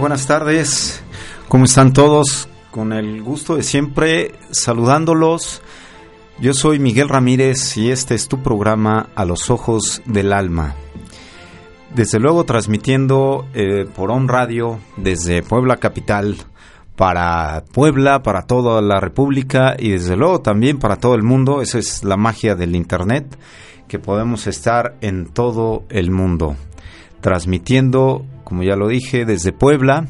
buenas tardes. ¿Cómo están todos? Con el gusto de siempre saludándolos. Yo soy Miguel Ramírez y este es tu programa A los Ojos del Alma. Desde luego transmitiendo eh, por On Radio desde Puebla Capital para Puebla, para toda la República y desde luego también para todo el mundo. Esa es la magia del Internet, que podemos estar en todo el mundo transmitiendo, como ya lo dije, desde Puebla.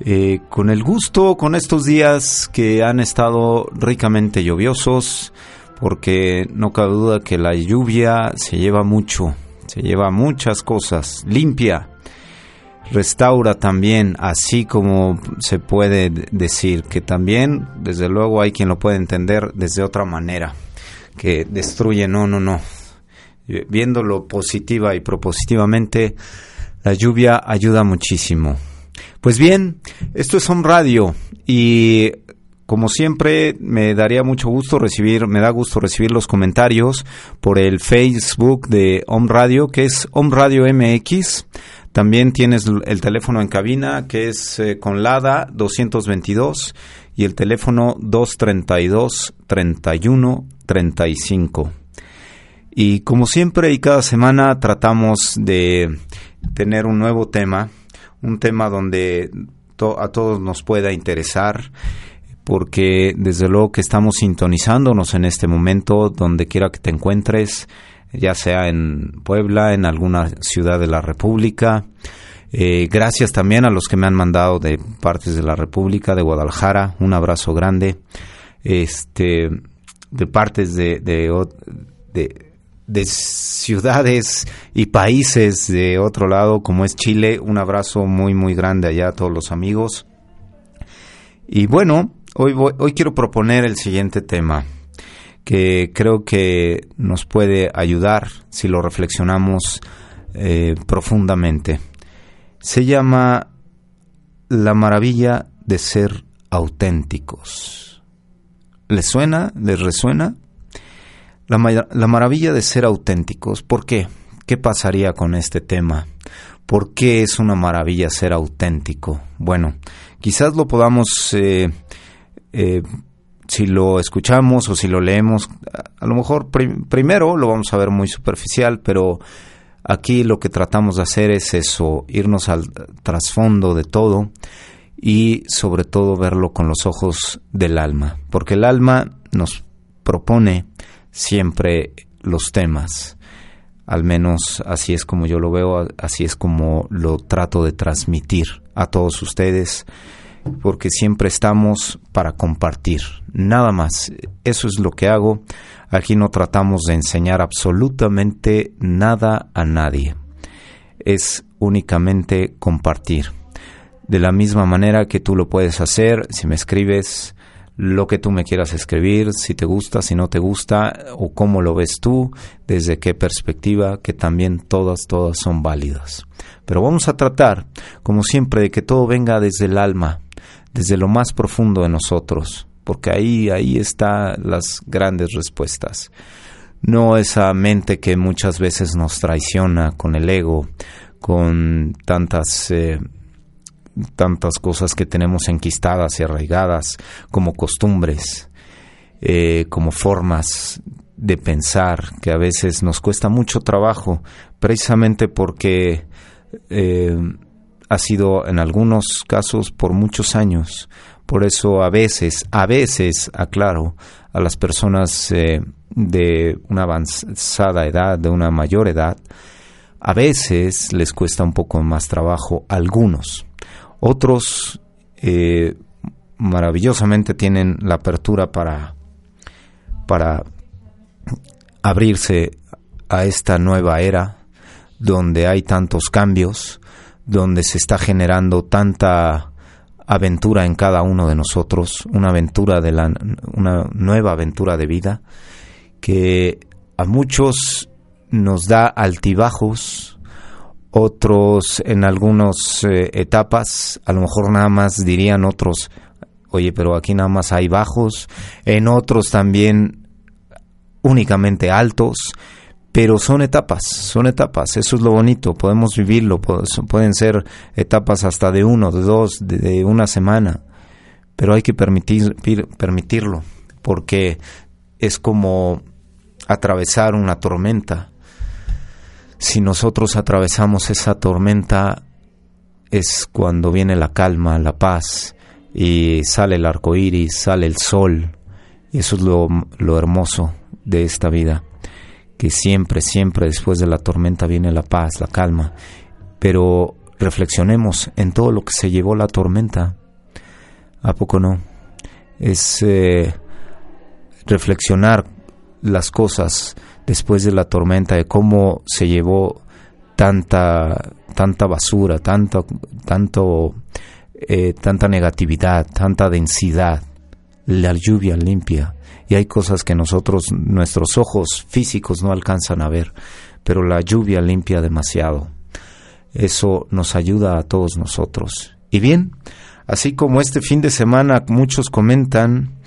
Eh, con el gusto, con estos días que han estado ricamente lluviosos, porque no cabe duda que la lluvia se lleva mucho, se lleva muchas cosas, limpia, restaura también, así como se puede decir, que también, desde luego, hay quien lo puede entender desde otra manera, que destruye, no, no, no, viéndolo positiva y propositivamente, la lluvia ayuda muchísimo. Pues bien, esto es Home Radio y como siempre me daría mucho gusto recibir, me da gusto recibir los comentarios por el Facebook de Home Radio, que es Home Radio MX. También tienes el teléfono en cabina, que es eh, con LADA 222 y el teléfono 232 31 35. Y como siempre y cada semana tratamos de tener un nuevo tema, un tema donde a todos nos pueda interesar, porque desde luego que estamos sintonizándonos en este momento, donde quiera que te encuentres, ya sea en Puebla, en alguna ciudad de la República. Eh, gracias también a los que me han mandado de partes de la República, de Guadalajara, un abrazo grande. Este, de partes de, ciudades y países de otro lado, como es Chile. Un abrazo muy, muy grande allá a todos los amigos. Y bueno, hoy, hoy quiero proponer el siguiente tema, que creo que nos puede ayudar si lo reflexionamos eh, profundamente. Se llama La maravilla de ser auténticos. ¿Les suena? ¿Les resuena? La, maravilla de ser auténticos. ¿Por qué? ¿Qué pasaría con este tema? ¿Por qué es una maravilla ser auténtico? Bueno, quizás lo podamos, eh, eh, si lo escuchamos o si lo leemos, a, lo mejor primero lo vamos a ver muy superficial, pero aquí lo que tratamos de hacer es eso, irnos al trasfondo de todo y sobre todo verlo con los ojos del alma, porque el alma nos propone siempre los temas. Al menos así es como yo lo veo, así es como lo trato de transmitir a todos ustedes, porque siempre estamos para compartir, nada más. Eso es lo que hago. Aquí no tratamos de enseñar absolutamente nada a nadie. Es únicamente compartir. De la misma manera que tú lo puedes hacer si me escribes lo que tú me quieras escribir, si te gusta, si no te gusta, o cómo lo ves tú, desde qué perspectiva, que también todas, todas son válidas. Pero vamos a tratar, como siempre, de que todo venga desde el alma, desde lo más profundo de nosotros, porque ahí, ahí están las grandes respuestas. No esa mente que muchas veces nos traiciona con el ego, con tantas... Eh, tantas cosas que tenemos enquistadas y arraigadas como costumbres, eh, como formas de pensar que a veces nos cuesta mucho trabajo, precisamente porque eh, ha sido en algunos casos por muchos años. Por eso a veces, a veces, aclaro, a las personas eh, de una avanzada edad, de una mayor edad, a veces les cuesta un poco más trabajo, algunos, otros eh, maravillosamente tienen la apertura para, para abrirse a esta nueva era donde hay tantos cambios, donde se está generando tanta aventura en cada uno de nosotros, una aventura de la una nueva aventura de vida que a muchos nos da altibajos, otros en algunas eh, etapas, a lo mejor nada más dirían otros, oye, pero aquí nada más hay bajos, en otros también únicamente altos, pero son etapas, son etapas, eso es lo bonito, podemos vivirlo, pueden ser etapas hasta de uno, de dos, de, una semana, pero hay que permitir, permitirlo, porque es como atravesar una tormenta si nosotros atravesamos esa tormenta, es cuando viene la calma, la paz, y sale el arco iris, sale el sol. Eso es lo, lo hermoso de esta vida. Que siempre, siempre después de la tormenta viene la paz, la calma. Pero reflexionemos en todo lo que se llevó la tormenta. ¿A poco no? Es eh, reflexionar las cosas después de la tormenta, de cómo se llevó tanta, tanta basura, tanto, tanto, eh, tanta negatividad, tanta densidad, la lluvia limpia. Y hay cosas que nosotros, nuestros ojos físicos no alcanzan a ver, pero la lluvia limpia demasiado. Eso nos ayuda a todos nosotros. Y bien, así como este fin de semana muchos comentan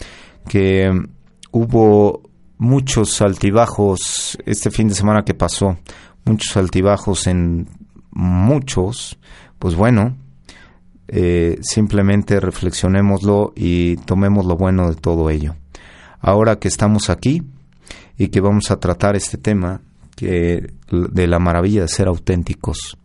que hubo muchos altibajos este fin de semana que pasó, muchos altibajos en muchos, pues bueno, eh, simplemente reflexionémoslo y tomemos lo bueno de todo ello. Ahora que estamos aquí y que vamos a tratar este tema que, de la maravilla de ser auténticos,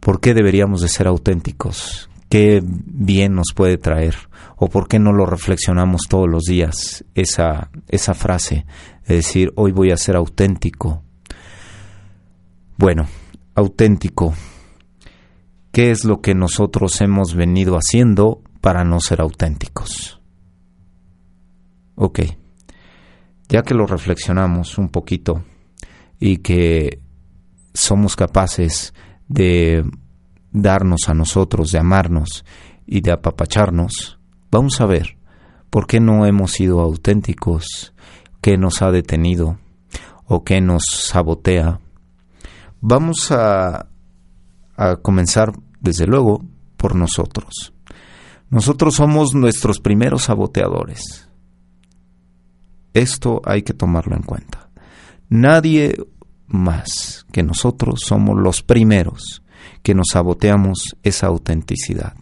¿por qué deberíamos de ser auténticos? ¿Qué bien nos puede traer? ¿O por qué no lo reflexionamos todos los días? Esa, esa frase, de decir, hoy voy a ser auténtico. Bueno, auténtico. ¿Qué es lo que nosotros hemos venido haciendo para no ser auténticos? Ok, ya que lo reflexionamos un poquito y que somos capaces de darnos a nosotros, de amarnos y de apapacharnos, Vamos a ver por qué no hemos sido auténticos, qué nos ha detenido o qué nos sabotea. Vamos a, a comenzar, desde luego, por nosotros. Nosotros somos nuestros primeros saboteadores. Esto hay que tomarlo en cuenta. Nadie más que nosotros somos los primeros que nos saboteamos esa autenticidad.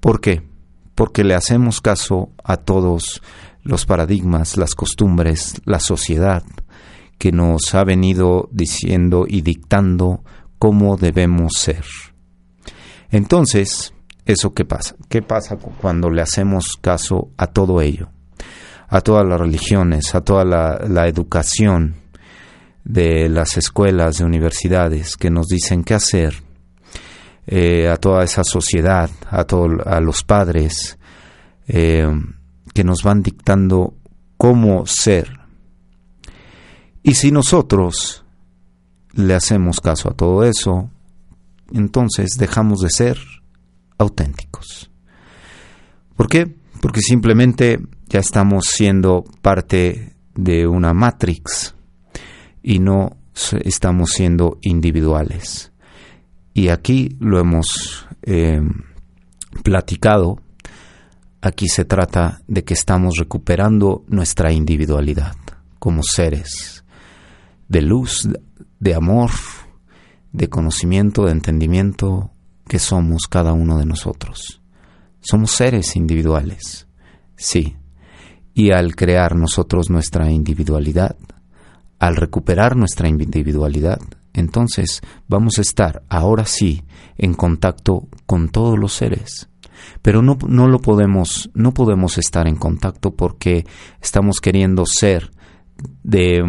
¿Por qué? porque le hacemos caso a todos los paradigmas, las costumbres, la sociedad que nos ha venido diciendo y dictando cómo debemos ser. Entonces, ¿eso qué pasa? ¿Qué pasa cuando le hacemos caso a todo ello? A todas las religiones, a toda la, educación de las escuelas, de universidades que nos dicen qué hacer, eh, a toda esa sociedad, a, todo, a los padres, eh, que nos van dictando cómo ser. Y si nosotros le hacemos caso a todo eso, entonces dejamos de ser auténticos. ¿Por qué? Porque simplemente ya estamos siendo parte de una matrix y no estamos siendo individuales. Y aquí lo hemos eh, platicado, aquí se trata de que estamos recuperando nuestra individualidad como seres de luz, de amor, de conocimiento, de entendimiento que somos cada uno de nosotros. Somos seres individuales, sí. Y al crear nosotros nuestra individualidad, al recuperar nuestra individualidad, entonces vamos a estar ahora sí en contacto con todos los seres. Pero no, no lo podemos, no podemos estar en contacto porque estamos queriendo ser de,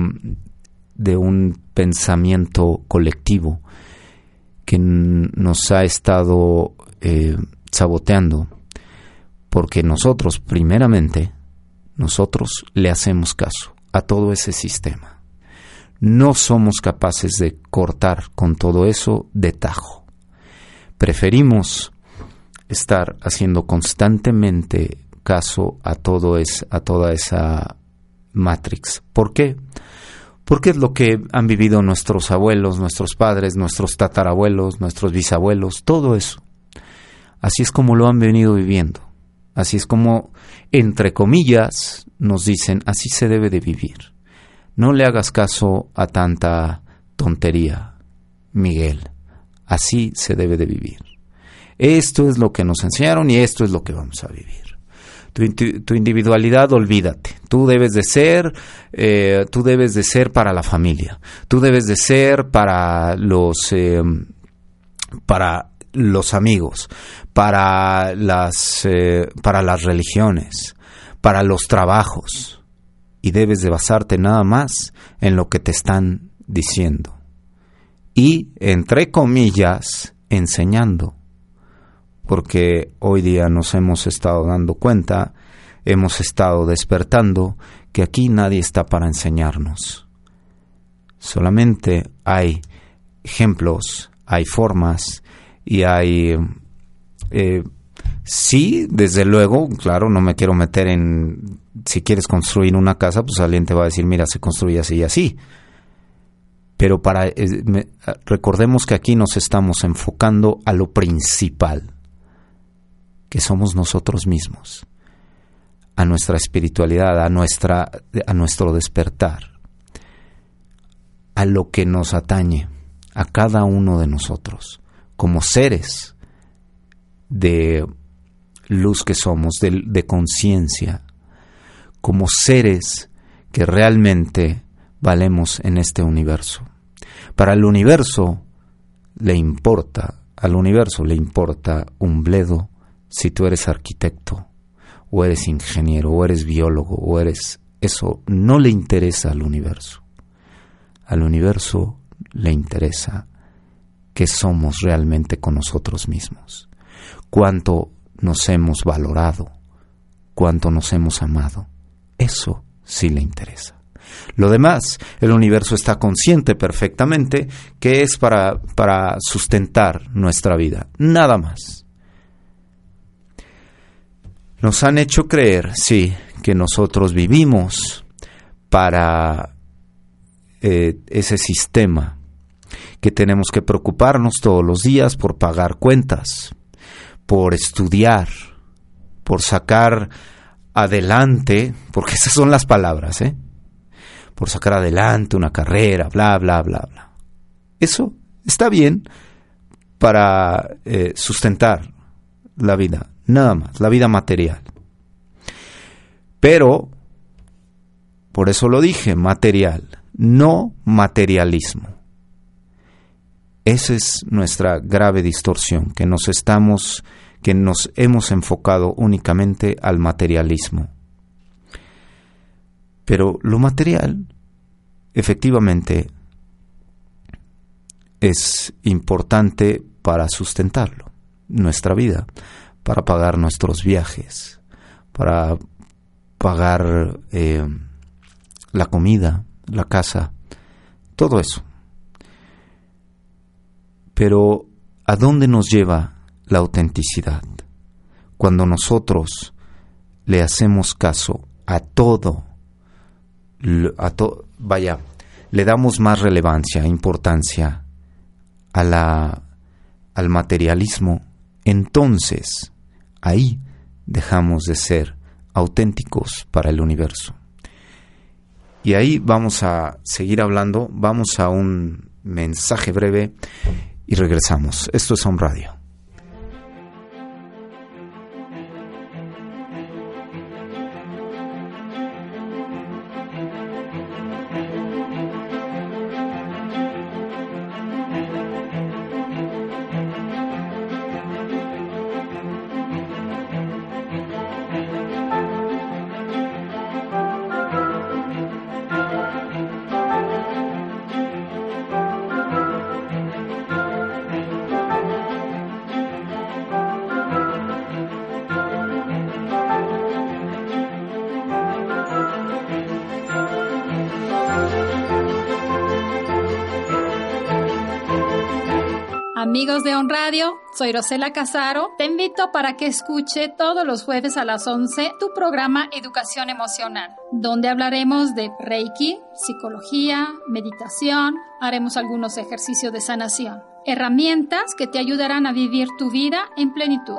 de un pensamiento colectivo que nos ha estado eh, saboteando, porque nosotros, primeramente, nosotros le hacemos caso a todo ese sistema. No somos capaces de cortar con todo eso de tajo. Preferimos estar haciendo constantemente caso a todo es, a toda esa matrix. ¿Por qué? Porque es lo que han vivido nuestros abuelos, nuestros padres, nuestros tatarabuelos, nuestros bisabuelos, todo eso. Así es como lo han venido viviendo. Así es como, entre comillas, nos dicen, así se debe de vivir. No le hagas caso a tanta tontería, Miguel. Así se debe de vivir. Esto es lo que nos enseñaron y esto es lo que vamos a vivir tu, individualidad, olvídate. Tú debes de ser, eh, tú debes de ser para la familia. Tú debes de ser para los, eh, para los amigos, para las, eh, para las religiones, para los trabajos. Y debes de basarte nada más en lo que te están diciendo. Y, entre comillas, enseñando porque hoy día nos hemos estado dando cuenta, hemos estado despertando que aquí nadie está para enseñarnos. Solamente hay ejemplos, hay formas y hay... Eh, sí, desde luego, claro, no me quiero meter en... Si quieres construir una casa, pues alguien te va a decir, mira, se construye así y así. Pero para... Eh, recordemos que aquí nos estamos enfocando a lo principal que somos nosotros mismos, a nuestra espiritualidad, a, nuestra, a nuestro despertar, a lo que nos atañe, a cada uno de nosotros, como seres de luz que somos, de conciencia, como seres que realmente valemos en este universo. Para el universo le importa, al universo le importa un bledo si tú eres arquitecto, o eres ingeniero, o eres biólogo, o eres... Eso no le interesa al universo. Al universo le interesa qué somos realmente con nosotros mismos, cuánto nos hemos valorado, cuánto nos hemos amado. Eso sí le interesa. Lo demás, el universo está consciente perfectamente que es para, para sustentar nuestra vida, nada más. Nos han hecho creer, sí, que nosotros vivimos para eh, ese sistema, que tenemos que preocuparnos todos los días por pagar cuentas, por estudiar, por sacar adelante, porque esas son las palabras, ¿eh? Por sacar adelante una carrera, bla, bla, bla, bla. Eso está bien para eh, sustentar la vida nada más, la vida material. Pero, por eso lo dije, material, no materialismo. Esa es nuestra grave distorsión, que nos estamos, que nos hemos enfocado únicamente al materialismo. Pero lo material, efectivamente, es importante para sustentarlo, nuestra vida para pagar nuestros viajes, para, pagar eh, la comida, la casa, todo eso. Pero ¿a dónde nos lleva la autenticidad? Cuando nosotros le hacemos caso a todo, a vaya, le damos más relevancia, importancia a la, al materialismo, entonces ahí dejamos de ser auténticos para el universo. Y ahí vamos a seguir hablando, vamos a un mensaje breve y regresamos. Esto es Home Radio. Soy Rosela Casaro. Te invito para que escuche todos los jueves a las 11 tu programa Educación Emocional, donde hablaremos de Reiki, psicología, meditación, haremos algunos ejercicios de sanación, herramientas que te ayudarán a vivir tu vida en plenitud.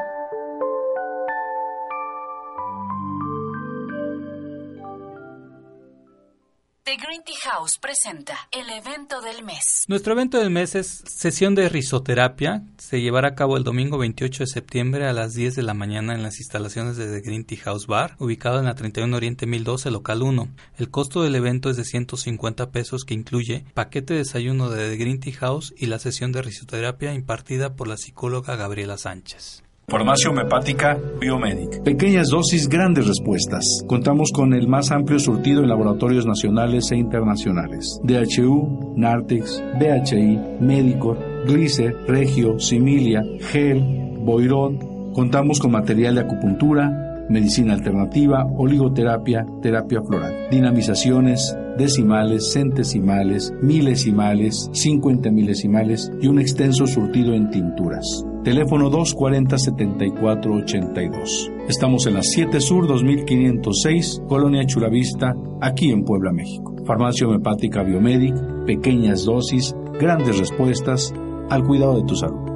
Green Tea House presenta el evento del mes. Nuestro evento del mes es sesión de risoterapia. Se llevará a cabo el domingo 28 de septiembre a las 10 de la mañana en las instalaciones de The Green Tea House Bar, ubicado en la 31 Oriente 1012, local 1. El costo del evento es de 150 pesos que incluye paquete de desayuno de The Green Tea House y la sesión de risoterapia impartida por la psicóloga Gabriela Sánchez. Farmacia homeopática Biomedic. Pequeñas dosis, grandes respuestas. Contamos con el más amplio surtido en laboratorios nacionales e internacionales. DHU, Nartex, BHI, Medicor, Glicer, Regio, Similia, Gel, Boirón. Contamos con material de acupuntura, medicina alternativa, oligoterapia, terapia floral, dinamizaciones, decimales, centesimales, milesimales, cincuenta milesimales y un extenso surtido en tinturas. Teléfono 240-7482. Estamos en la 7 Sur 2506, Colonia Churavista, aquí en Puebla, México. Farmacia homeopática Biomedic, pequeñas dosis, grandes respuestas al cuidado de tu salud.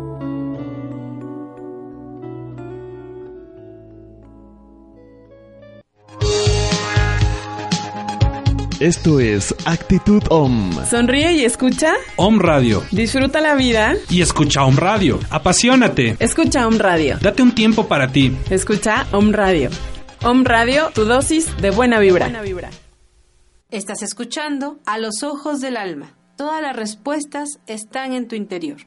Esto es Actitud OM. Sonríe y escucha. OM Radio. Disfruta la vida. Y escucha OM Radio. Apasionate. Escucha OM Radio. Date un tiempo para ti. Escucha OM Radio. OM Radio, tu dosis de buena vibra. Buena vibra. Estás escuchando A los ojos del alma. Todas las respuestas están en tu interior.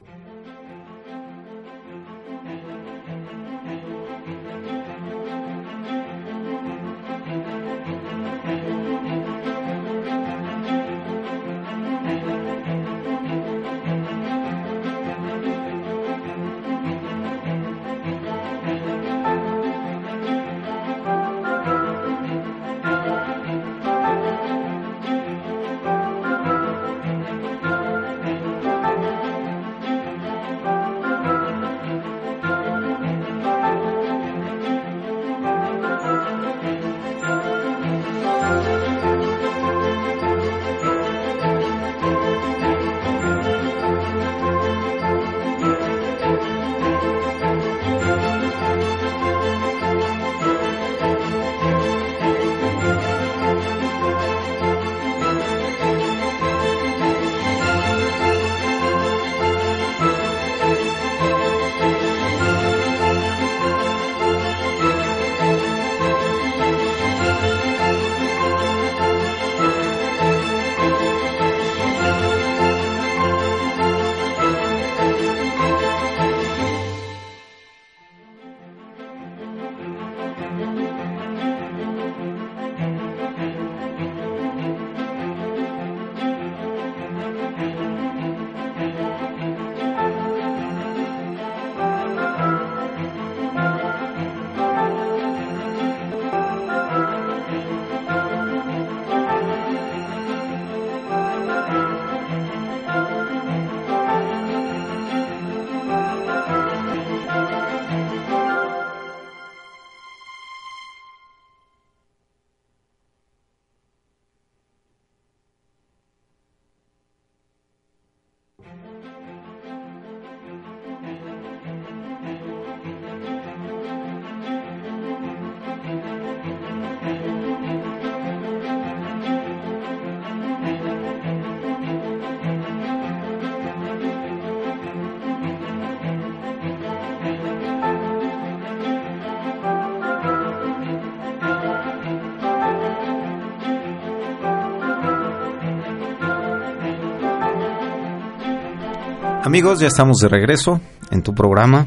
Amigos, ya estamos de regreso en tu programa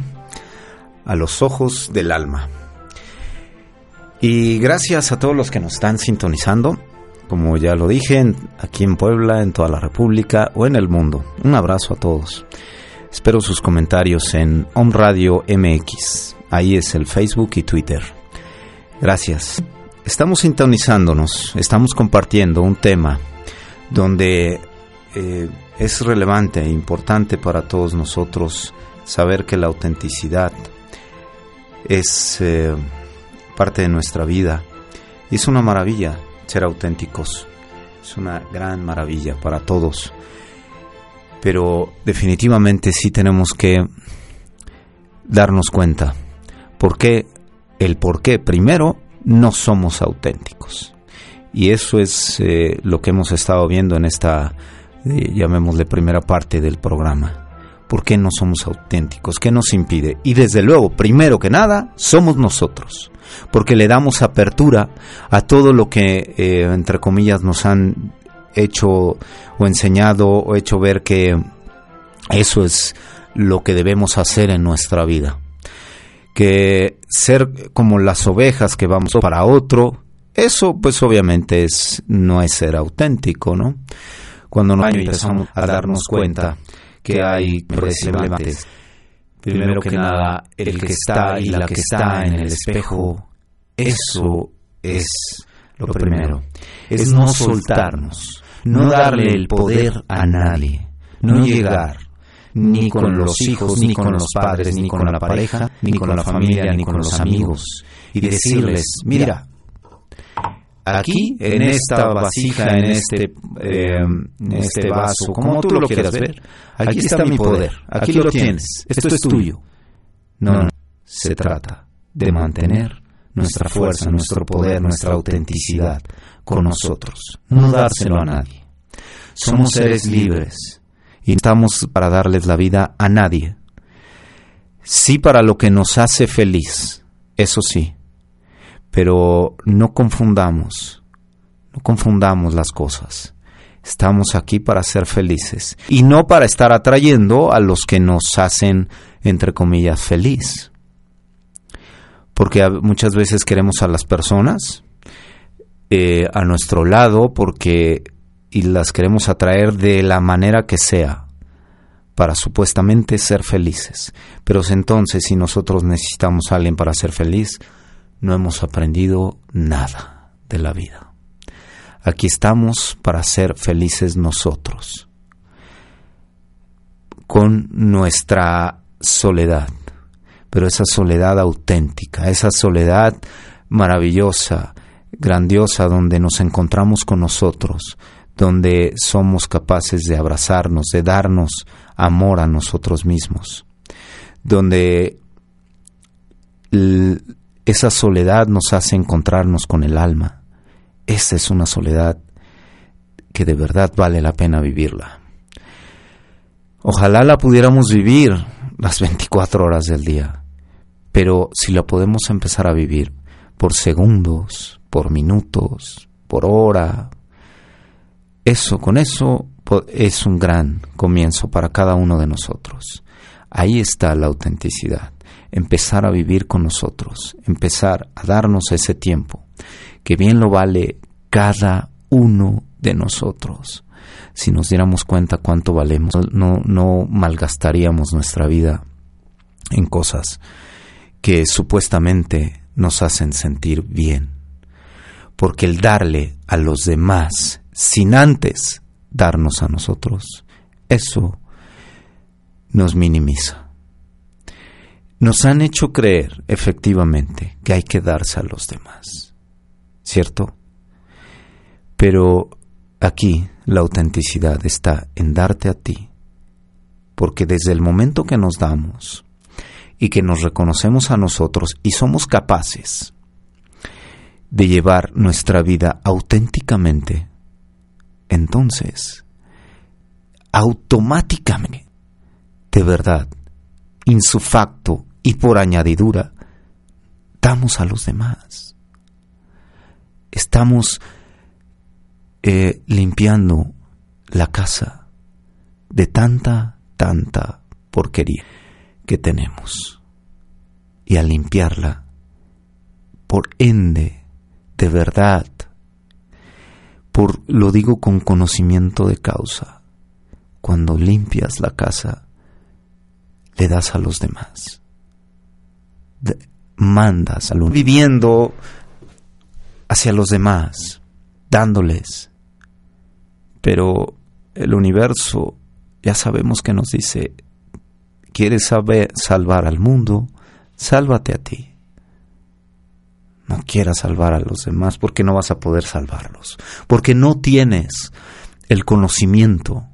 A los Ojos del Alma. Y gracias a todos los que nos están sintonizando, como ya lo dije, aquí en Puebla, en toda la República o en el mundo. Un abrazo a todos. Espero sus comentarios en Om Radio MX. Ahí es el Facebook y Twitter. Gracias. Estamos sintonizándonos, estamos compartiendo un tema donde eh, es relevante e importante para todos nosotros saber que la autenticidad es eh, parte de nuestra vida y es una maravilla ser auténticos. Es una gran maravilla para todos. Pero definitivamente sí tenemos que darnos cuenta. ¿Por qué? El por qué. Primero, no somos auténticos. Y eso es eh, lo que hemos estado viendo en esta llamémosle primera parte del programa. ¿Por qué no somos auténticos? ¿Qué nos impide? Y desde luego, primero que nada, somos nosotros, porque le damos apertura a todo lo que, eh, entre comillas, nos han hecho o enseñado o hecho ver que eso es lo que debemos hacer en nuestra vida. Que ser como las ovejas que vamos para otro, eso pues obviamente es, no es ser auténtico, ¿no? Cuando nos empezamos a darnos cuenta que hay problemas. Primero que nada, el que está y la que está en el espejo, eso es lo primero. Es no soltarnos, no darle el poder a nadie, no llegar ni con los hijos, ni con los padres, ni con la pareja, ni con la familia, ni con los amigos, y decirles, mira, aquí, en esta vasija, en este, eh, en este vaso, como tú lo quieras ver, aquí está mi poder, aquí lo tienes, esto es tuyo. No, no, se trata de mantener nuestra fuerza, nuestro poder, nuestra autenticidad con nosotros, no dárselo a nadie. Somos seres libres y estamos para darles la vida a nadie. Sí para lo que nos hace feliz, eso sí, pero no confundamos, no confundamos las cosas. Estamos aquí para ser felices y no para estar atrayendo a los que nos hacen, entre comillas, feliz. Porque muchas veces queremos a las personas eh, a nuestro lado porque y las queremos atraer de la manera que sea para supuestamente ser felices. Pero entonces si nosotros necesitamos a alguien para ser feliz, no hemos aprendido nada de la vida. Aquí estamos para ser felices nosotros, con nuestra soledad, pero esa soledad auténtica, esa soledad maravillosa, grandiosa, donde nos encontramos con nosotros, donde somos capaces de abrazarnos, de darnos amor a nosotros mismos, donde esa soledad nos hace encontrarnos con el alma. Esa es una soledad que de verdad vale la pena vivirla. Ojalá la pudiéramos vivir las 24 horas del día, pero si la podemos empezar a vivir por segundos, por minutos, por hora, eso, con eso es un gran comienzo para cada uno de nosotros. Ahí está la autenticidad empezar a vivir con nosotros, empezar a darnos ese tiempo, que bien lo vale cada uno de nosotros. Si nos diéramos cuenta cuánto valemos, no, no malgastaríamos nuestra vida en cosas que supuestamente nos hacen sentir bien. Porque el darle a los demás sin antes darnos a nosotros, eso nos minimiza. Nos han hecho creer, efectivamente, que hay que darse a los demás, ¿cierto? Pero aquí la autenticidad está en darte a ti, porque desde el momento que nos damos y que nos reconocemos a nosotros y somos capaces de llevar nuestra vida auténticamente, entonces, automáticamente, de verdad, insufacto y por añadidura damos a los demás. Estamos eh, limpiando la casa de tanta tanta porquería que tenemos. Y al limpiarla, por ende, de verdad, por lo digo con conocimiento de causa, cuando limpias la casa, le das a los demás. mandas a los viviendo hacia los demás, dándoles. Pero el universo ya sabemos que nos dice, quieres saber salvar al mundo, sálvate a ti. No quieras salvar a los demás porque no vas a poder salvarlos, porque no tienes el conocimiento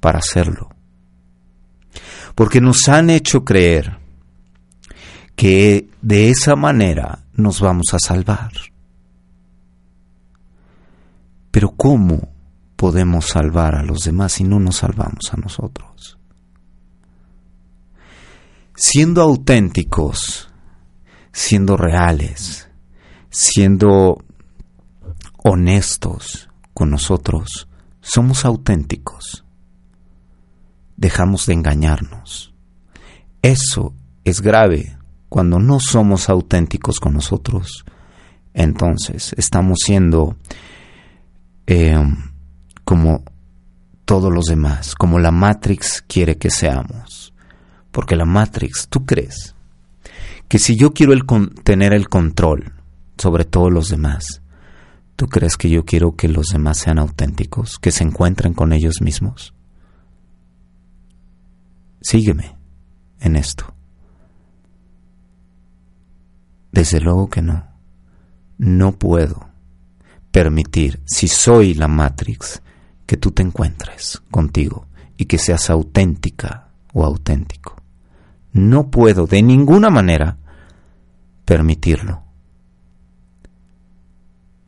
para hacerlo. Porque nos han hecho creer que de esa manera nos vamos a salvar. Pero ¿cómo podemos salvar a los demás si no nos salvamos a nosotros? Siendo auténticos, siendo reales, siendo honestos con nosotros, somos auténticos. Dejamos de engañarnos. Eso es grave cuando no somos auténticos con nosotros. Entonces estamos siendo eh, como todos los demás, como la Matrix quiere que seamos. Porque la Matrix, tú crees que si yo quiero tener el control sobre todos los demás, ¿tú crees que yo quiero que los demás sean auténticos, que se encuentren con ellos mismos? Sígueme en esto. Desde luego que no. No puedo permitir, si soy la Matrix, que tú te encuentres contigo y que seas auténtica o auténtico. No puedo de ninguna manera permitirlo.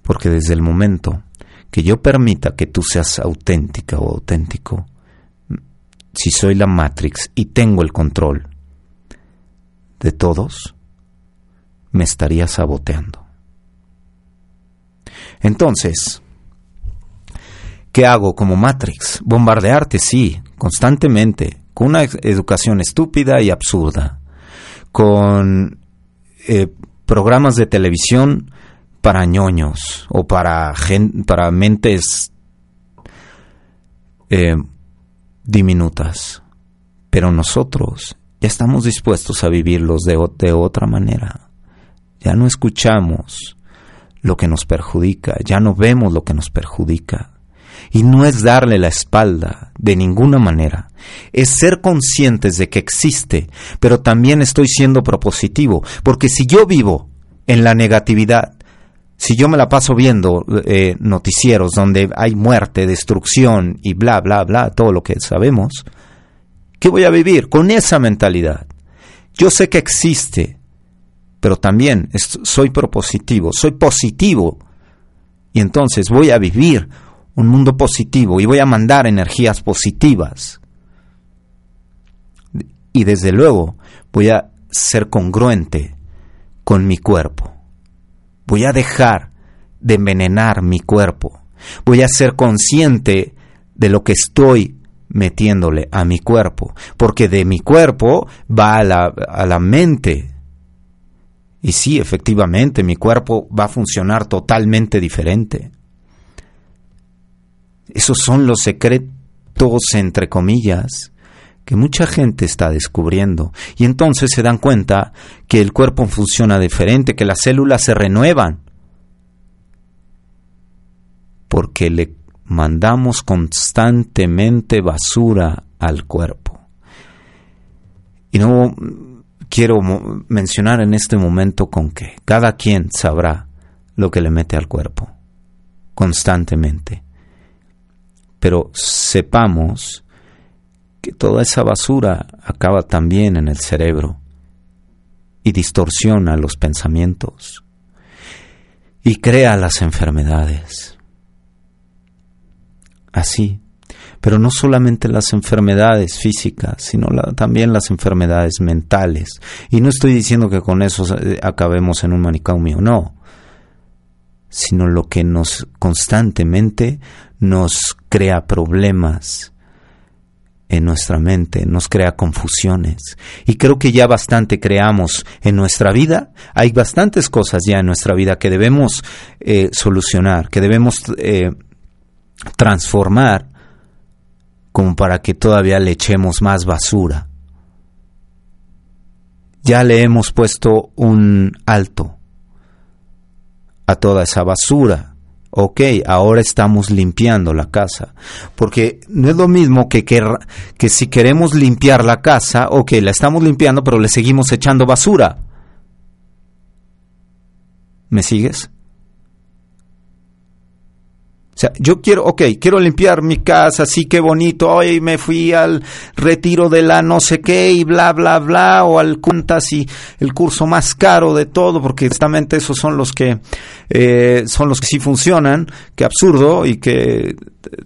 Porque desde el momento que yo permita que tú seas auténtica o auténtico, si soy la Matrix y tengo el control de todos, me estaría saboteando. Entonces, ¿qué hago como Matrix? Bombardearte, sí, constantemente, con una educación estúpida y absurda, con eh, programas de televisión para ñoños o para, para mentes eh, diminutas. Pero nosotros ya estamos dispuestos a vivirlos de, de otra manera. Ya no escuchamos lo que nos perjudica, ya no vemos lo que nos perjudica. Y no es darle la espalda de ninguna manera, es ser conscientes de que existe, pero también estoy siendo propositivo, porque si yo vivo en la negatividad, si yo me la paso viendo eh, noticieros donde hay muerte, destrucción y bla, bla, bla, todo lo que sabemos, ¿qué voy a vivir con esa mentalidad? Yo sé que existe, pero también soy propositivo, soy positivo. Y entonces voy a vivir un mundo positivo y voy a mandar energías positivas. Y desde luego voy a ser congruente con mi cuerpo. Voy a dejar de envenenar mi cuerpo. Voy a ser consciente de lo que estoy metiéndole a mi cuerpo, porque de mi cuerpo va a la, a la mente, y sí, efectivamente, mi cuerpo va a funcionar totalmente diferente. Esos son los secretos, entre comillas, que mucha gente está descubriendo. Y entonces se dan cuenta que el cuerpo funciona diferente, que las células se renuevan. Porque le mandamos constantemente basura al cuerpo. Y no quiero mencionar en este momento con que cada quien sabrá lo que le mete al cuerpo constantemente. Pero sepamos que toda esa basura acaba también en el cerebro y distorsiona los pensamientos y crea las enfermedades. Así pero no solamente las enfermedades físicas, sino también las enfermedades mentales. Y no estoy diciendo que con eso eh, acabemos en un manicomio, no, sino lo que nos constantemente nos crea problemas en nuestra mente, nos crea confusiones. Y creo que ya bastante creamos en nuestra vida. Hay bastantes cosas ya en nuestra vida que debemos eh, solucionar, que debemos eh, transformar como para que todavía le echemos más basura. Ya le hemos puesto un alto a toda esa basura ok, ahora estamos limpiando la casa. Porque no es lo mismo que, que, que si queremos limpiar la casa, ok, la estamos limpiando, pero le seguimos echando basura. ¿Me sigues? O sea, yo quiero, ok, quiero limpiar mi casa, sí, qué bonito, hoy me fui al retiro de la no sé qué y bla, bla, bla, o al cuentas y el curso más caro de todo, porque justamente esos son los que, eh, son los que sí funcionan, qué absurdo y qué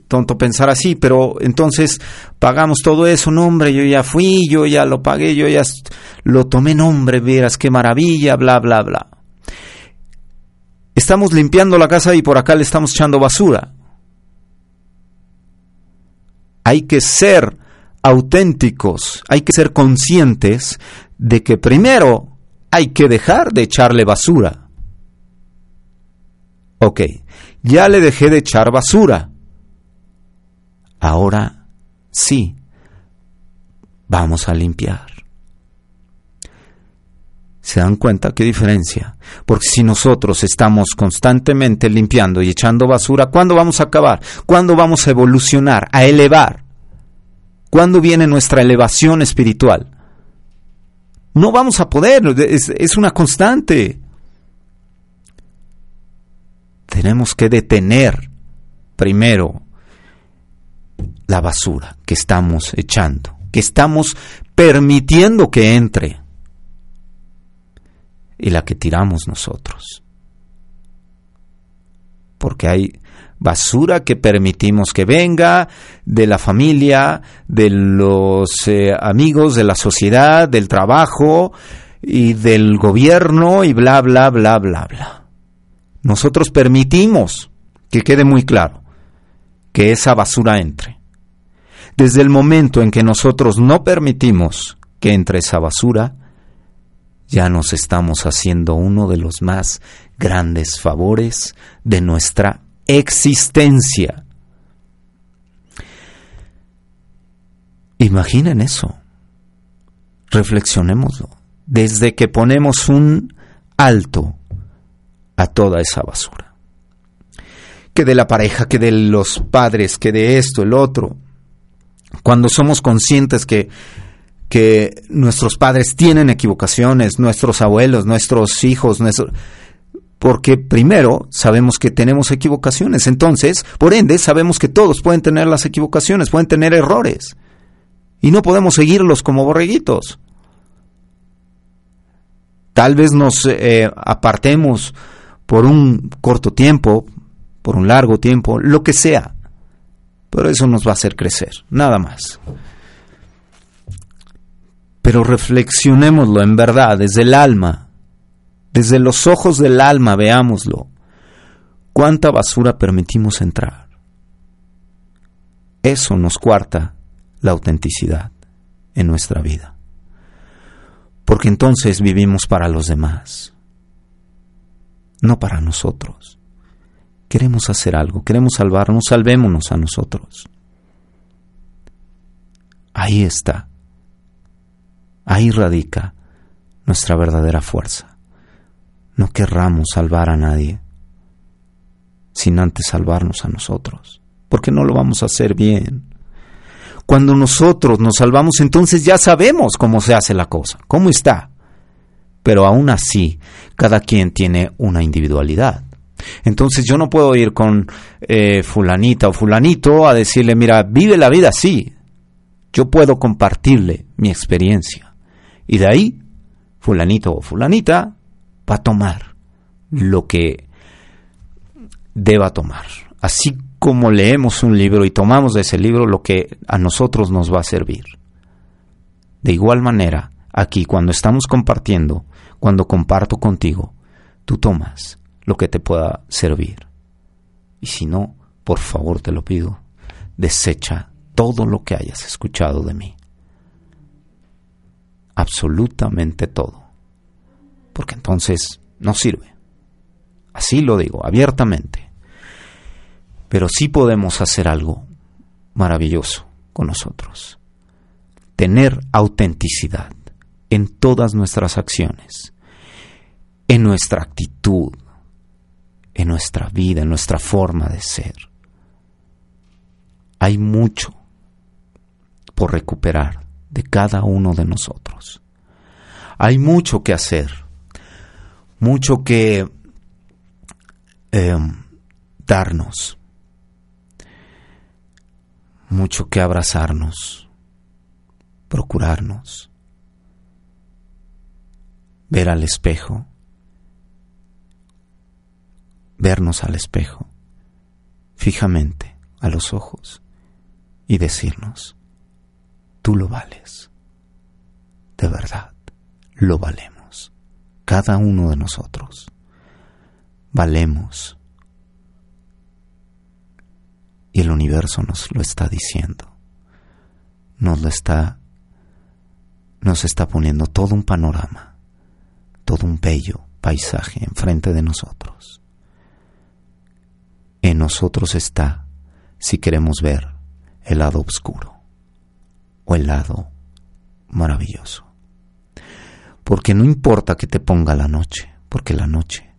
tonto pensar así, pero entonces pagamos todo eso, no hombre, yo ya fui, yo ya lo pagué, yo ya lo tomé, nombre, verás qué maravilla, bla, bla, bla estamos limpiando la casa y por acá le estamos echando basura. Hay que ser auténticos, hay que ser conscientes de que primero hay que dejar de echarle basura. Ok, ya le dejé de echar basura. Ahora sí, vamos a limpiar. ¿Se dan cuenta qué diferencia? Porque si nosotros estamos constantemente limpiando y echando basura, ¿cuándo vamos a acabar? ¿Cuándo vamos a evolucionar, a elevar? ¿Cuándo viene nuestra elevación espiritual? No vamos a poder, es, es una constante. Tenemos que detener primero la basura que estamos echando, que estamos permitiendo que entre y la que tiramos nosotros. Porque hay basura que permitimos que venga de la familia, de los eh, amigos, de la sociedad, del trabajo y del gobierno y bla, bla, bla, bla, bla. Nosotros permitimos, que quede muy claro, que esa basura entre. Desde el momento en que nosotros no permitimos que entre esa basura, ya nos estamos haciendo uno de los más grandes favores de nuestra existencia. Imaginen eso. Reflexionémoslo. Desde que ponemos un alto a toda esa basura. Que de la pareja, que de los padres, que de esto, el otro. Cuando somos conscientes que que nuestros padres tienen equivocaciones, nuestros abuelos, nuestros hijos, porque primero sabemos que tenemos equivocaciones, entonces, por ende, sabemos que todos pueden tener las equivocaciones, pueden tener errores, y no podemos seguirlos como borreguitos. Tal vez nos eh, apartemos por un corto tiempo, por un largo tiempo, lo que sea, pero eso nos va a hacer crecer, nada más. Pero reflexionémoslo en verdad, desde el alma, desde los ojos del alma, veámoslo. ¿Cuánta basura permitimos entrar? Eso nos cuarta la autenticidad en nuestra vida. Porque entonces vivimos para los demás, no para nosotros. Queremos hacer algo, queremos salvarnos, salvémonos a nosotros. Ahí está Ahí radica nuestra verdadera fuerza. No querramos salvar a nadie sin antes salvarnos a nosotros, porque no lo vamos a hacer bien. Cuando nosotros nos salvamos, entonces ya sabemos cómo se hace la cosa, cómo está. Pero aún así, cada quien tiene una individualidad. Entonces yo no puedo ir con eh, fulanita o fulanito a decirle, mira, vive la vida así. Yo puedo compartirle mi experiencia. Y de ahí, fulanito o fulanita va a tomar lo que deba tomar. Así como leemos un libro y tomamos de ese libro lo que a nosotros nos va a servir. De igual manera, aquí cuando estamos compartiendo, cuando comparto contigo, tú tomas lo que te pueda servir. Y si no, por favor te lo pido, desecha todo lo que hayas escuchado de mí. Absolutamente todo. Porque entonces no sirve. Así lo digo, abiertamente. Pero sí podemos hacer algo maravilloso con nosotros. Tener autenticidad en todas nuestras acciones, en nuestra actitud, en nuestra vida, en nuestra forma de ser. Hay mucho por recuperar de cada uno de nosotros. Hay mucho que hacer, mucho que em, darnos, mucho que abrazarnos, procurarnos, ver al espejo, vernos al espejo, fijamente a los ojos y decirnos, tú lo vales, de verdad, lo valemos, cada uno de nosotros, valemos. Y el universo nos lo está diciendo, nos lo está, nos está poniendo todo un panorama, todo un bello paisaje enfrente de nosotros. En nosotros está, si queremos ver, el lado oscuro o el lado maravilloso. Porque no importa que te ponga la noche, porque la noche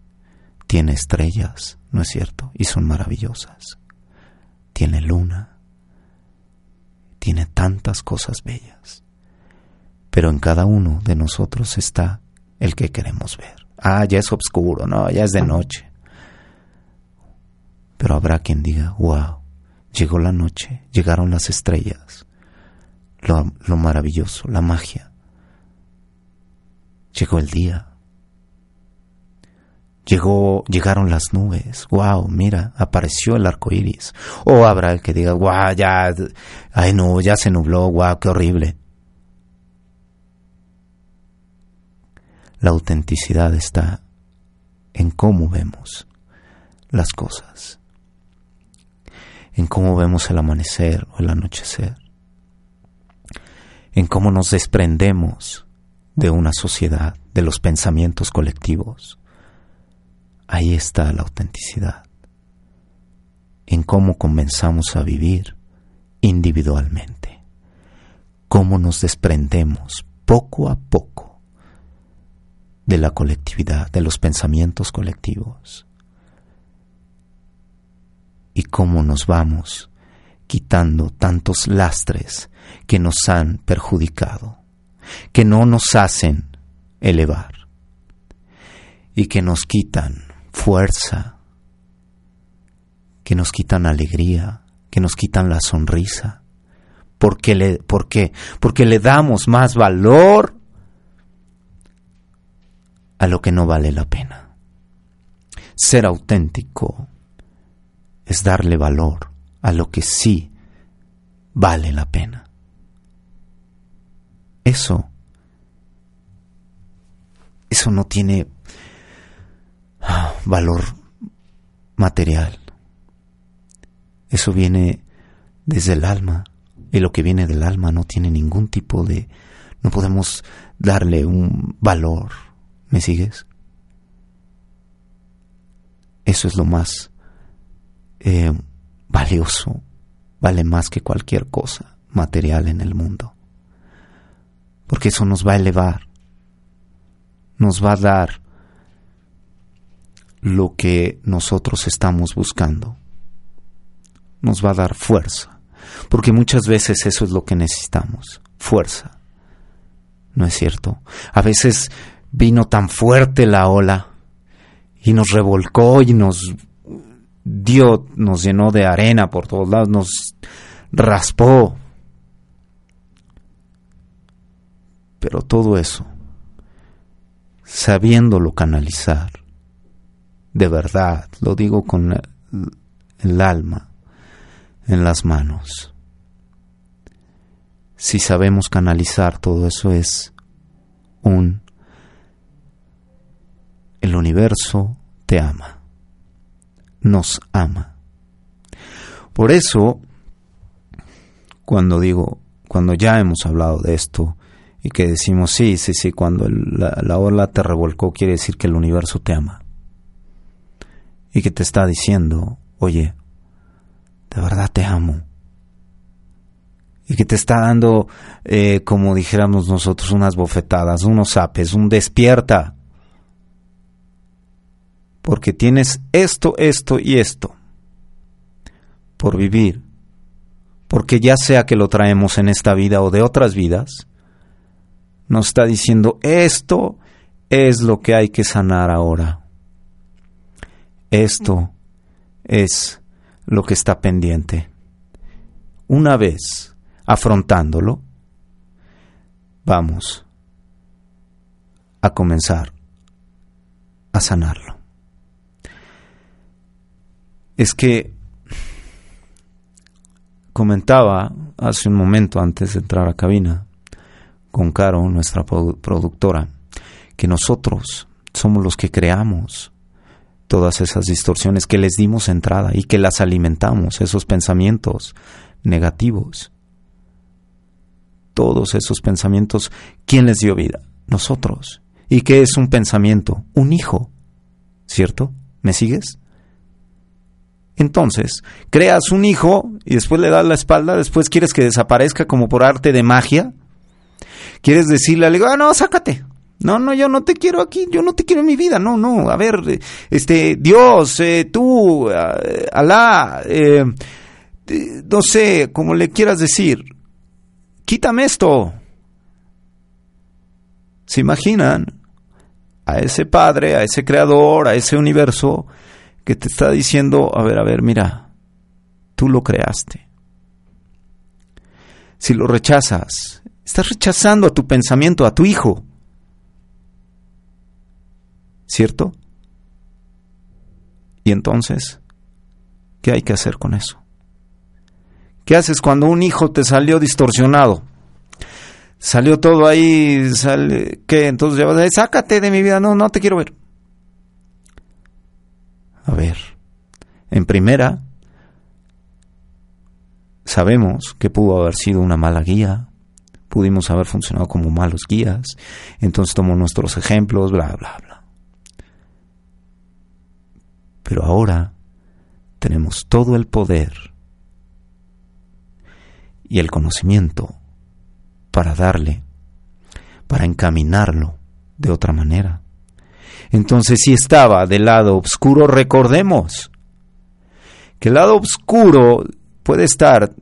tiene estrellas, ¿no es cierto? Y son maravillosas. Tiene luna, tiene tantas cosas bellas. Pero en cada uno de nosotros está el que queremos ver. Ah, ya es oscuro, no, ya es de noche. Pero habrá quien diga, wow, llegó la noche, llegaron las estrellas, lo, lo maravilloso, la magia. Llegó el día. Llegó, llegaron las nubes. Wow, mira, apareció el arco iris. O habrá el que diga, wow, ya, ay no, ya se nubló, wow, qué horrible. La autenticidad está en cómo vemos las cosas, en cómo vemos el amanecer o el anochecer, en cómo nos desprendemos de una sociedad, de los pensamientos colectivos. Ahí está la autenticidad, en cómo comenzamos a vivir individualmente, cómo nos desprendemos poco a poco de la colectividad, de los pensamientos colectivos, y cómo nos vamos quitando tantos lastres que nos han perjudicado, que no nos hacen elevar y que nos quitan fuerza, que nos quitan alegría, que nos quitan la sonrisa, porque le, ¿por qué? Porque le damos más valor a lo que no vale la pena. Ser auténtico es darle valor a lo que sí vale la pena. Eso, eso no tiene ah, valor material. Eso viene desde el alma y lo que viene del alma no tiene ningún tipo de... no podemos darle un valor. ¿Me sigues? Eso es lo más eh, valioso, vale más que cualquier cosa material en el mundo. Porque eso nos va a elevar, nos va a dar lo que nosotros estamos buscando, nos va a dar fuerza, porque muchas veces eso es lo que necesitamos, fuerza. ¿No es cierto? A veces vino tan fuerte la ola y nos revolcó y nos dio, nos llenó de arena por todos lados, nos raspó. Pero todo eso, sabiéndolo canalizar, de verdad, lo digo con el alma en las manos. Si sabemos canalizar todo eso es un el universo te ama nos ama. Por eso, cuando digo, cuando ya hemos hablado de esto y que decimos, sí, sí, sí, cuando la, la ola te revolcó quiere decir que el universo te ama y que te está diciendo, oye, de verdad te amo. Y que te está dando, eh, como dijéramos nosotros, unas bofetadas, unos zapes, un despierta. Porque tienes esto, esto y esto por vivir. Porque ya sea que lo traemos en esta vida o de otras vidas, nos está diciendo esto es lo que hay que sanar ahora. Esto es lo que está pendiente. Una vez afrontándolo, vamos a comenzar a sanarlo. Es que comentaba hace un momento antes de entrar a cabina con Caro, nuestra productora, que nosotros somos los que creamos todas esas distorsiones que les dimos entrada y que las alimentamos, esos pensamientos negativos. Todos esos pensamientos, ¿quién les dio vida? Nosotros. ¿Y qué es un pensamiento? Un hijo. ¿Cierto? ¿Me sigues? Entonces, creas un hijo y después le das la espalda, después quieres que desaparezca como por arte de magia. Quieres decirle, le digo, ah, no, sácate, no, no, yo no te quiero aquí, yo no te quiero en mi vida, no, no, a ver, este, Dios, eh, tú, eh, Alá, eh, no sé, como le quieras decir, quítame esto. ¿Se imaginan a ese Padre, a ese Creador, a ese universo que te está diciendo, a ver, a ver, mira, tú lo creaste. Si lo rechazas, estás rechazando a tu pensamiento, a tu hijo. ¿Cierto? Y entonces, ¿qué hay que hacer con eso? ¿Qué haces cuando un hijo te salió distorsionado? Salió todo ahí, sale, ¿qué? Entonces ya vas a sácate de mi vida, no, no te quiero ver. A ver, en primera, sabemos que pudo haber sido una mala guía, pudimos haber funcionado como malos guías, entonces tomo nuestros ejemplos, bla, bla, bla. Pero ahora tenemos todo el poder y el conocimiento para darle, para encaminarlo de otra manera. Entonces, si estaba del lado oscuro, recordemos que el lado oscuro puede estar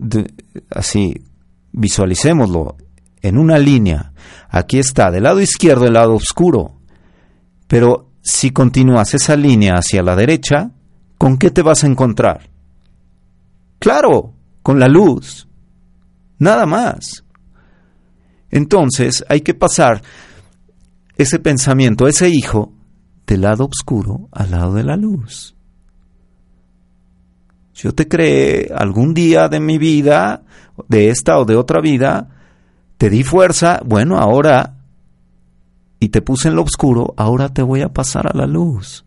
así, visualicémoslo en una línea. Aquí está, del lado izquierdo el lado oscuro, pero si continúas esa línea hacia la derecha, ¿con qué te vas a encontrar? Claro, con la luz. Nada más. Entonces hay que pasar ese pensamiento, ese hijo, del lado oscuro al lado de la luz. Yo te creé algún día de mi vida, de esta o de otra vida, te di fuerza, bueno, ahora y te puse en lo oscuro, ahora te voy a pasar a la luz.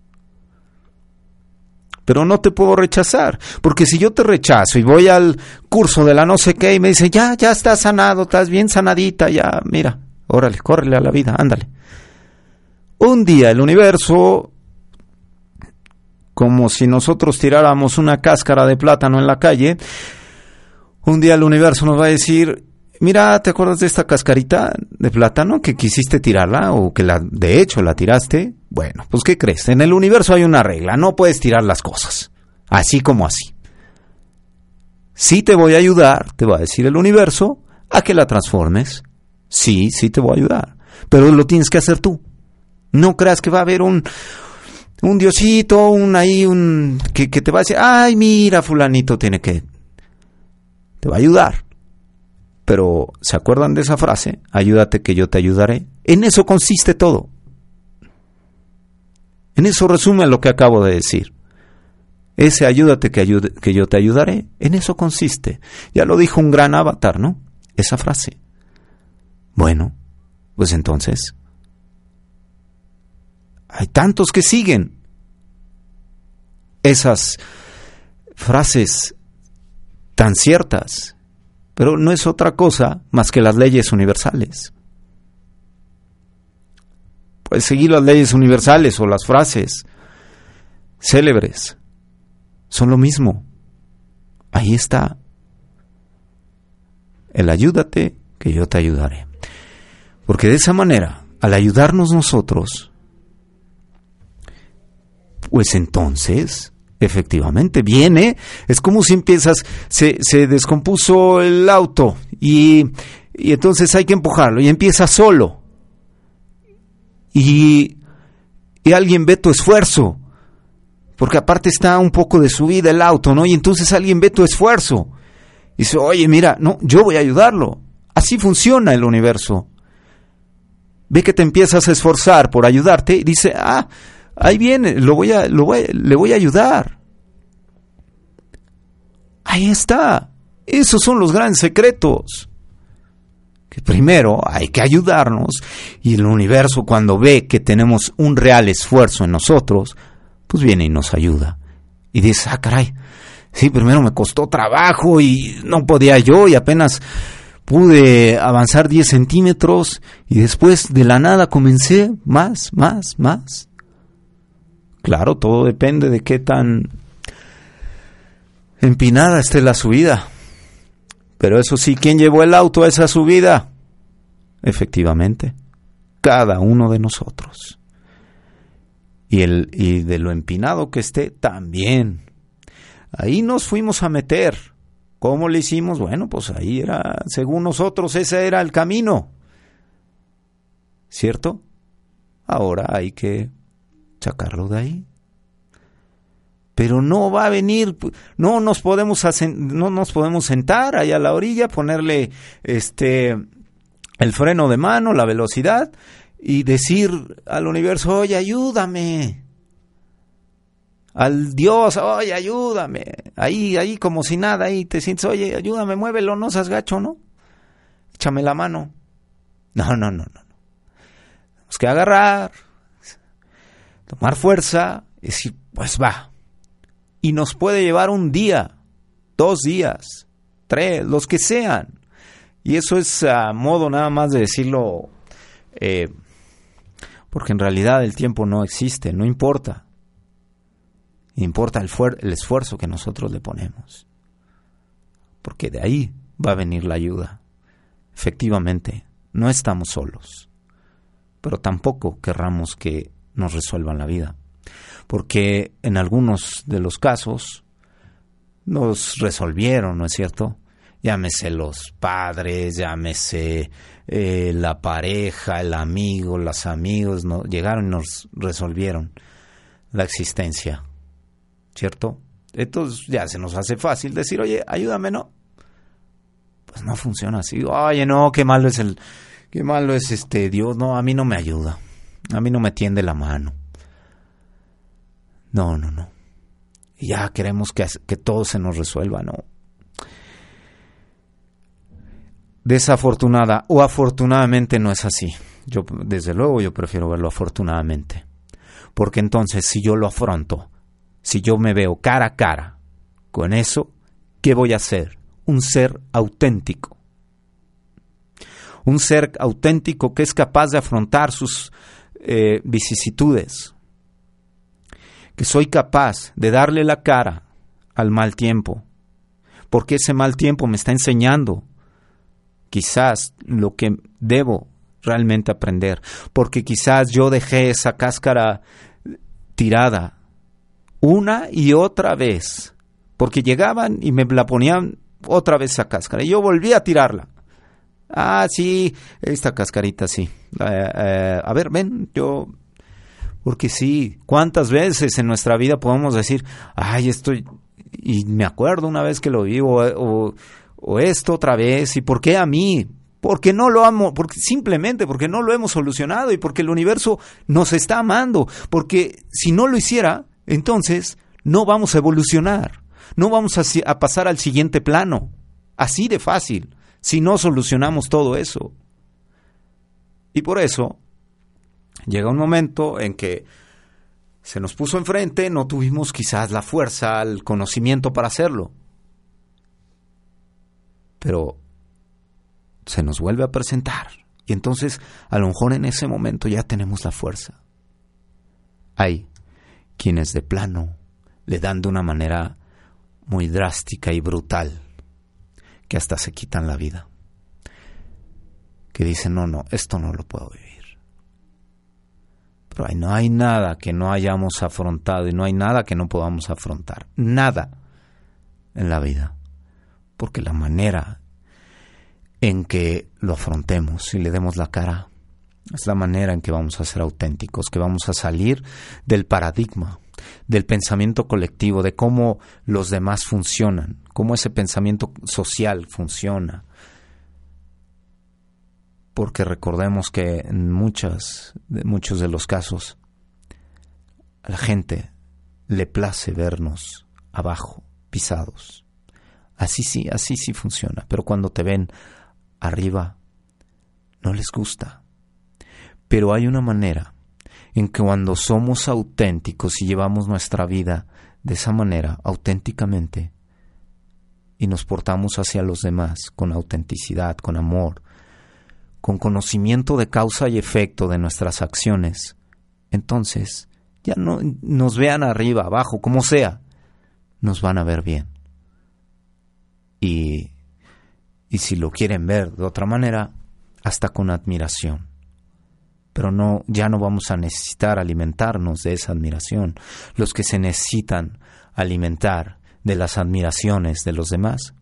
Pero no te puedo rechazar, porque si yo te rechazo y voy al curso de la no sé qué y me dice, ya, ya estás sanado, estás bien sanadita, ya, mira, órale, córrele a la vida, ándale. Un día el universo, como si nosotros tiráramos una cáscara de plátano en la calle, un día el universo nos va a decir, mira, ¿te acuerdas de esta cascarita de plátano que quisiste tirarla o que de hecho la tiraste? Bueno, pues ¿qué crees? En el universo hay una regla, no puedes tirar las cosas, así como así. Sí te voy a ayudar, te va a decir el universo, a que la transformes. Sí, sí te voy a ayudar, pero lo tienes que hacer tú. No creas que va a haber un, un diosito, un ahí, un que, te va a decir, ay, mira, fulanito tiene que... Te va a ayudar pero ¿se acuerdan de esa frase? Ayúdate que yo te ayudaré. En eso consiste todo. En eso resume lo que acabo de decir. Ese ayúdate que yo te ayudaré, en eso consiste. Ya lo dijo un gran avatar, ¿no? Esa frase. Bueno, pues entonces, hay tantos que siguen esas frases tan ciertas pero no es otra cosa más que las leyes universales. Puedes seguir las leyes universales o las frases célebres. Son lo mismo. Ahí está. El ayúdate, que yo te ayudaré. Porque de esa manera, al ayudarnos nosotros, pues entonces, efectivamente, viene, es como si empiezas, se, se descompuso el auto y, y entonces hay que empujarlo y empieza solo y, y alguien ve tu esfuerzo, porque aparte está un poco de subida el auto, ¿no? Y entonces alguien ve tu esfuerzo y dice, oye, mira, no, yo voy a ayudarlo. Así funciona el universo. Ve que te empiezas a esforzar por ayudarte y dice, ah, ahí viene, lo voy a, lo voy, le voy a ayudar. Ahí está. Esos son los grandes secretos primero hay que ayudarnos y el universo cuando ve que tenemos un real esfuerzo en nosotros, pues viene y nos ayuda. Y dice, ah, caray, sí, primero me costó trabajo y no podía yo y apenas pude avanzar 10 centímetros y después de la nada comencé más, más, más. Claro, todo depende de qué tan empinada esté la subida. Pero eso sí, ¿quién llevó el auto a esa subida? Efectivamente, cada uno de nosotros. Y, el, y de lo empinado que esté, también. Ahí nos fuimos a meter. ¿Cómo le hicimos? Bueno, pues ahí era, según nosotros, ese era el camino. ¿Cierto? Ahora hay que sacarlo de ahí pero no va a venir, no nos podemos no nos podemos sentar ahí a la orilla, ponerle este el freno de mano, la velocidad y decir al universo, "Oye, ayúdame." Al Dios, "Oye, ayúdame." Ahí ahí como si nada, ahí te sientes, "Oye, ayúdame, muévelo, no seas gacho, ¿no? Échame la mano." No, no, no, no. Tenemos que agarrar, tomar fuerza y decir, "Pues va." y nos puede llevar un día, dos días, tres, los que sean. Y eso es a modo nada más de decirlo, eh, porque en realidad el tiempo no existe, no importa. Importa el, el esfuerzo que nosotros le ponemos. Porque de ahí va a venir la ayuda. Efectivamente, no estamos solos, pero tampoco querramos que nos resuelvan la vida porque en algunos de los casos nos resolvieron, ¿no es cierto? Llámese los padres, llámese eh, la pareja, el amigo, los amigos, no, llegaron y nos resolvieron la existencia, ¿cierto? Entonces ya se nos hace fácil decir, oye, ayúdame, ¿no? Pues no funciona así. Oye, no, qué malo es el, qué malo es este Dios, no, a mí no me ayuda, a mí no me tiende la mano. No, no, no. ya queremos que, que todo se nos resuelva, no. Desafortunada o afortunadamente no es así. Yo, desde luego, yo prefiero verlo afortunadamente. Porque entonces, si yo lo afronto, si yo me veo cara a cara con eso, ¿qué voy a hacer? Un ser auténtico. Un ser auténtico que es capaz de afrontar sus eh, vicisitudes, que soy capaz de darle la cara al mal tiempo, porque ese mal tiempo me está enseñando quizás lo que debo realmente aprender, porque quizás yo dejé esa cáscara tirada una y otra vez, porque llegaban y me la ponían otra vez esa cáscara. Y yo volví a tirarla. Ah, sí, esta cascarita sí. Eh, eh, a ver, ven, yo porque sí, ¿cuántas veces en nuestra vida podemos decir, ay, estoy, y me acuerdo una vez que lo vi, o, esto otra vez, y por qué a mí? Porque no lo amo, porque simplemente porque no lo hemos solucionado y porque el universo nos está amando, porque si no lo hiciera, entonces no vamos a evolucionar, no vamos a pasar al siguiente plano, así de fácil, si no solucionamos todo eso. Y por eso llega un momento en que se nos puso enfrente, no tuvimos quizás la fuerza, el conocimiento para hacerlo. Pero se nos vuelve a presentar. Y entonces, a lo mejor en ese momento ya tenemos la fuerza. Hay quienes de plano le dan de una manera muy drástica y brutal, que hasta se quitan la vida. Que dicen, no, no, esto no lo puedo vivir. Pero no hay nada que no hayamos afrontado y no hay nada que no podamos afrontar. Nada en la vida. Porque la manera en que lo afrontemos y le demos la cara es la manera en que vamos a ser auténticos, que vamos a salir del paradigma, del pensamiento colectivo, de cómo los demás funcionan, cómo ese pensamiento social funciona. Porque recordemos que en muchos de los casos a la gente le place vernos abajo, pisados. Así sí, así sí funciona. Pero cuando te ven arriba, no les gusta. Pero hay una manera en que cuando somos auténticos y llevamos nuestra vida de esa manera, auténticamente, y nos portamos hacia los demás con autenticidad, con amor, con conocimiento de causa y efecto de nuestras acciones, entonces ya no nos vean arriba, abajo, como sea, nos van a ver bien. Y, y si lo quieren ver de otra manera, hasta con admiración pero no ya no vamos a necesitar alimentarnos de esa admiración. Los que se necesitan alimentar de las admiraciones de los demás,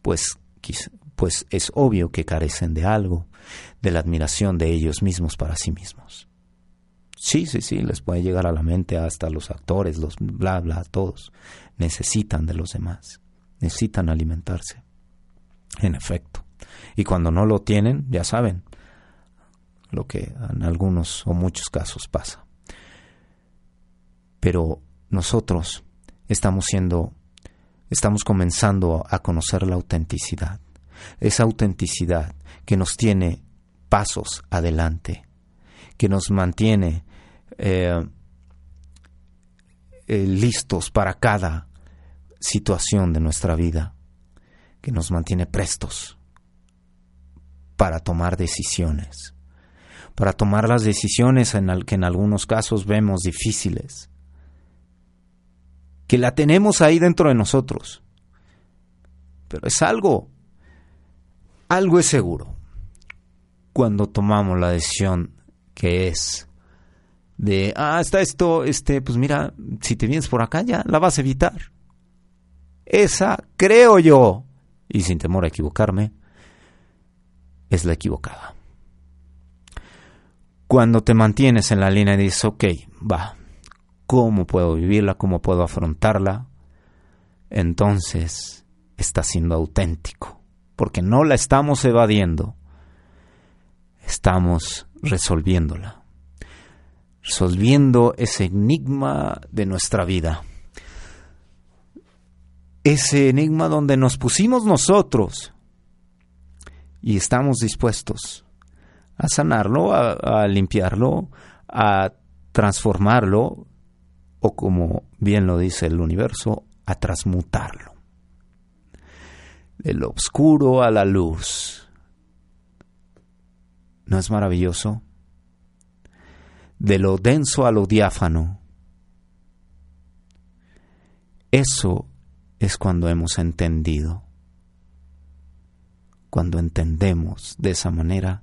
pues pues es obvio que carecen de algo, de la admiración de ellos mismos para sí mismos. Sí, sí, sí, les puede llegar a la mente hasta los actores, los bla, bla, todos. Necesitan de los demás, necesitan alimentarse. En efecto. Y cuando no lo tienen, ya saben, lo que en algunos o muchos casos pasa. Pero nosotros estamos siendo, estamos comenzando a conocer la autenticidad, esa autenticidad que nos tiene pasos adelante, que nos mantiene eh, eh, listos para cada situación de nuestra vida, que nos mantiene prestos para tomar decisiones para tomar las decisiones en que en algunos casos vemos difíciles, que la tenemos ahí dentro de nosotros. Pero es algo, algo es seguro cuando tomamos la decisión que es de, ah, está esto, este, pues mira, si te vienes por acá ya la vas a evitar. Esa, creo yo, y sin temor a equivocarme, es la equivocada cuando te mantienes en la línea y dices, ok, va, ¿cómo puedo vivirla? ¿Cómo puedo afrontarla? Entonces está siendo auténtico, porque no la estamos evadiendo, estamos resolviéndola, resolviendo ese enigma de nuestra vida, ese enigma donde nos pusimos nosotros y estamos dispuestos a sanarlo, a, limpiarlo, a transformarlo, o como bien lo dice el universo, a transmutarlo. De lo oscuro a la luz. ¿No es maravilloso? De lo denso a lo diáfano. Eso es cuando hemos entendido. Cuando entendemos de esa manera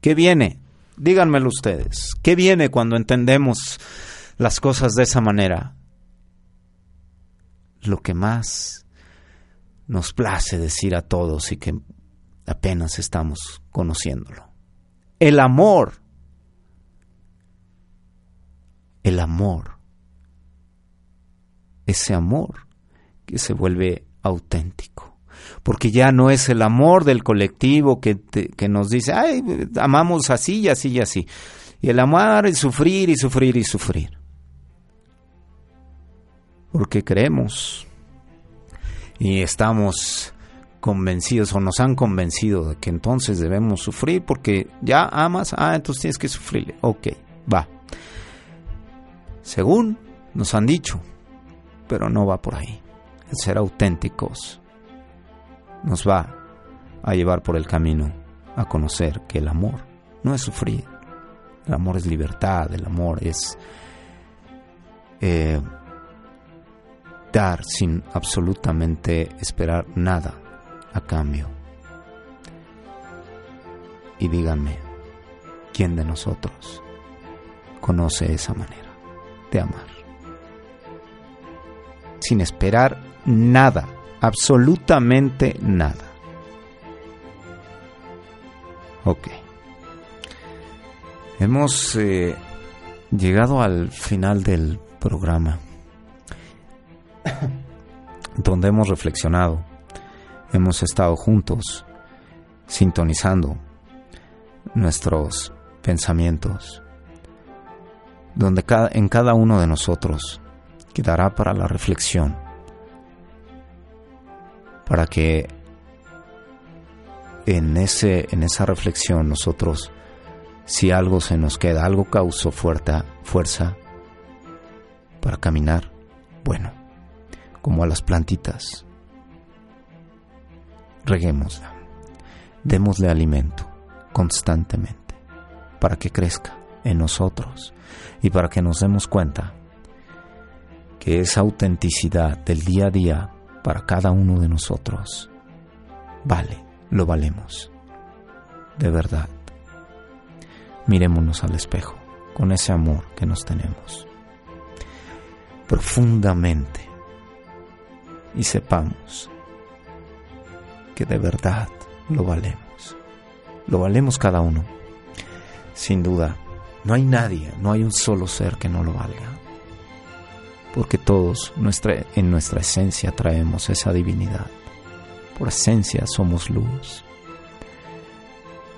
¿Qué viene? Díganmelo ustedes. ¿Qué viene cuando entendemos las cosas de esa manera? Lo que más nos place decir a todos y que apenas estamos conociéndolo. El amor. El amor. Ese amor que se vuelve auténtico porque ya no es el amor del colectivo que, que nos dice, ay, amamos así y así y así. Y el amar es sufrir y sufrir y sufrir. Porque creemos y estamos convencidos o nos han convencido de que entonces debemos sufrir porque ya amas, ah, entonces tienes que sufrir. Ok, va. Según nos han dicho, pero no va por ahí. El ser auténticos nos va a llevar por el camino a conocer que el amor no es sufrir, el amor es libertad, el amor es eh, dar sin absolutamente esperar nada a cambio. Y díganme, ¿quién de nosotros conoce esa manera de amar? Sin esperar nada, absolutamente nada. Ok. Hemos eh, llegado al final del programa donde hemos reflexionado, hemos estado juntos, sintonizando nuestros pensamientos, donde cada, en cada uno de nosotros quedará para la reflexión, para que en, ese, en esa reflexión nosotros, si algo se nos queda, algo causó fuerza, fuerza para caminar, bueno, como a las plantitas. Reguémosla, démosle alimento constantemente para que crezca en nosotros y para que nos demos cuenta que esa autenticidad del día a día para cada uno de nosotros vale, lo valemos, de verdad. Mirémonos al espejo con ese amor que nos tenemos profundamente y sepamos que de verdad lo valemos. Lo valemos cada uno. Sin duda, no hay nadie, no hay un solo ser que no lo valga. Porque todos nuestra, en nuestra esencia traemos esa divinidad. Por esencia somos luz.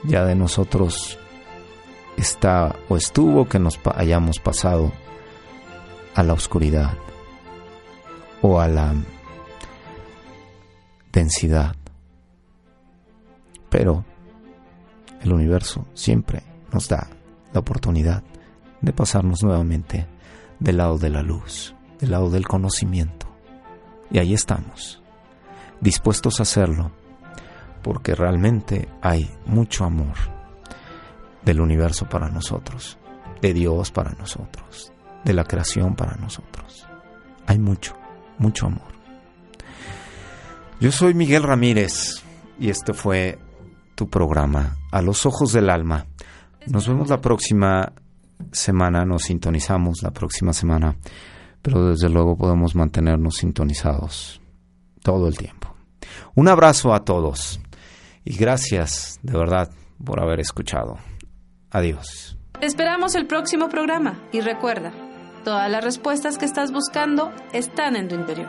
Ya de nosotros está o estuvo que nos hayamos pasado a la oscuridad o a la densidad. Pero el universo siempre nos da la oportunidad de pasarnos nuevamente del lado de la luz, del lado del conocimiento. Y ahí estamos, dispuestos a hacerlo, porque realmente hay mucho amor del universo para nosotros, de Dios para nosotros, de la creación para nosotros. Hay mucho, mucho amor. Yo soy Miguel Ramírez y este fue tu programa A los Ojos del Alma. Nos vemos la próxima semana, nos sintonizamos la próxima semana, pero desde luego podemos mantenernos sintonizados todo el tiempo. Un abrazo a todos y gracias de verdad por haber escuchado. Adiós. Esperamos el próximo programa y recuerda, todas las respuestas que estás buscando están en tu interior.